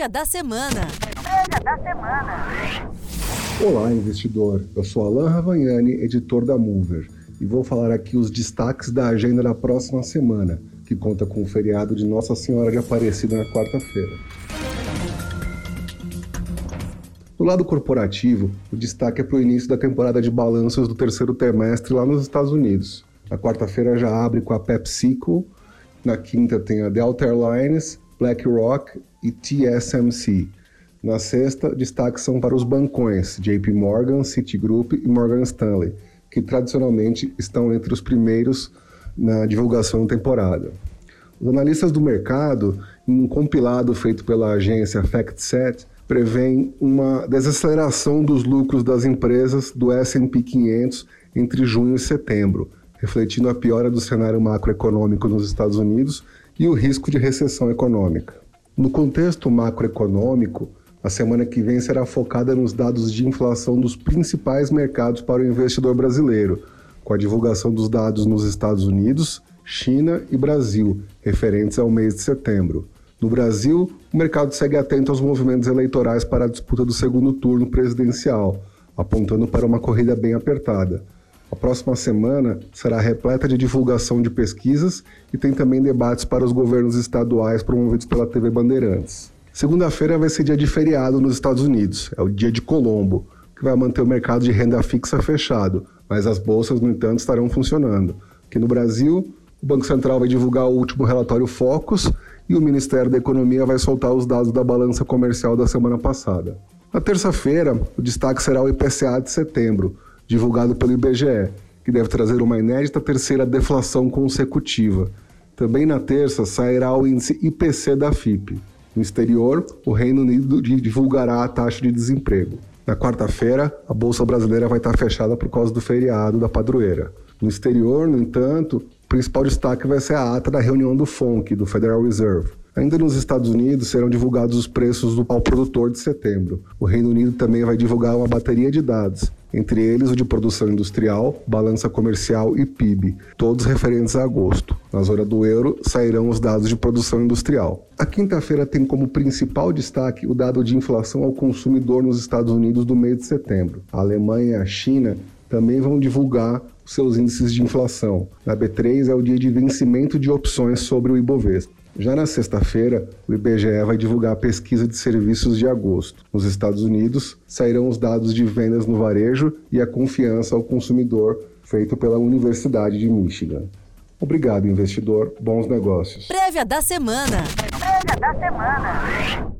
Prévia da semana. Prévia da semana. Olá, investidor. Eu sou Alan Ravagnani, editor da Mover, e vou falar aqui os destaques da agenda da próxima semana, que conta com o feriado de Nossa Senhora de Aparecida na quarta-feira. Do lado corporativo, o destaque é para o início da temporada de balanços do terceiro trimestre lá nos Estados Unidos. Na quarta-feira já abre com a PepsiCo, na quinta tem a Delta Airlines, BlackRock e TSMC. Na sexta, destaques são para os bancões JP Morgan, Citigroup e Morgan Stanley, que tradicionalmente estão entre os primeiros na divulgação da temporada. Os analistas do mercado, em um compilado feito pela agência FactSet, preveem uma desaceleração dos lucros das empresas do S&P 500 entre junho e setembro, refletindo a piora do cenário macroeconômico nos Estados Unidos e o risco de recessão econômica. No contexto macroeconômico, a semana que vem será focada nos dados de inflação dos principais mercados para o investidor brasileiro, com a divulgação dos dados nos Estados Unidos, China e Brasil, referentes ao mês de setembro. No Brasil, o mercado segue atento aos movimentos eleitorais para a disputa do segundo turno presidencial, apontando para uma corrida bem apertada. A próxima semana será repleta de divulgação de pesquisas e tem também debates para os governos estaduais promovidos pela TV Bandeirantes. Segunda-feira vai ser dia de feriado nos Estados Unidos, é o dia de Colombo, que vai manter o mercado de renda fixa fechado, mas as bolsas, no entanto, estarão funcionando. Aqui no Brasil, o Banco Central vai divulgar o último relatório Focus e o Ministério da Economia vai soltar os dados da balança comercial da semana passada. Na terça-feira, o destaque será o IPCA de setembro, divulgado pelo IBGE, que deve trazer uma inédita terceira deflação consecutiva. Também na terça sairá o índice IPC da FIP. No exterior, o Reino Unido divulgará a taxa de desemprego. Na quarta-feira, a Bolsa Brasileira vai estar fechada por causa do feriado da padroeira. No exterior, no entanto, o principal destaque vai ser a ata da reunião do FONC, do Federal Reserve. Ainda nos Estados Unidos serão divulgados os preços ao produtor de setembro. O Reino Unido também vai divulgar uma bateria de dados, entre eles o de produção industrial, balança comercial e PIB, todos referentes a agosto. Na zona do euro sairão os dados de produção industrial. A quinta-feira tem como principal destaque o dado de inflação ao consumidor nos Estados Unidos do mês de setembro. A Alemanha e a China também vão divulgar seus índices de inflação. Na B3 é o dia de vencimento de opções sobre o Ibovespa. Já na sexta-feira, o IBGE vai divulgar a pesquisa de serviços de agosto. Nos Estados Unidos, sairão os dados de vendas no varejo e a confiança ao consumidor feito pela Universidade de Michigan. Obrigado, investidor. Bons negócios. Prévia da semana. Prévia da semana.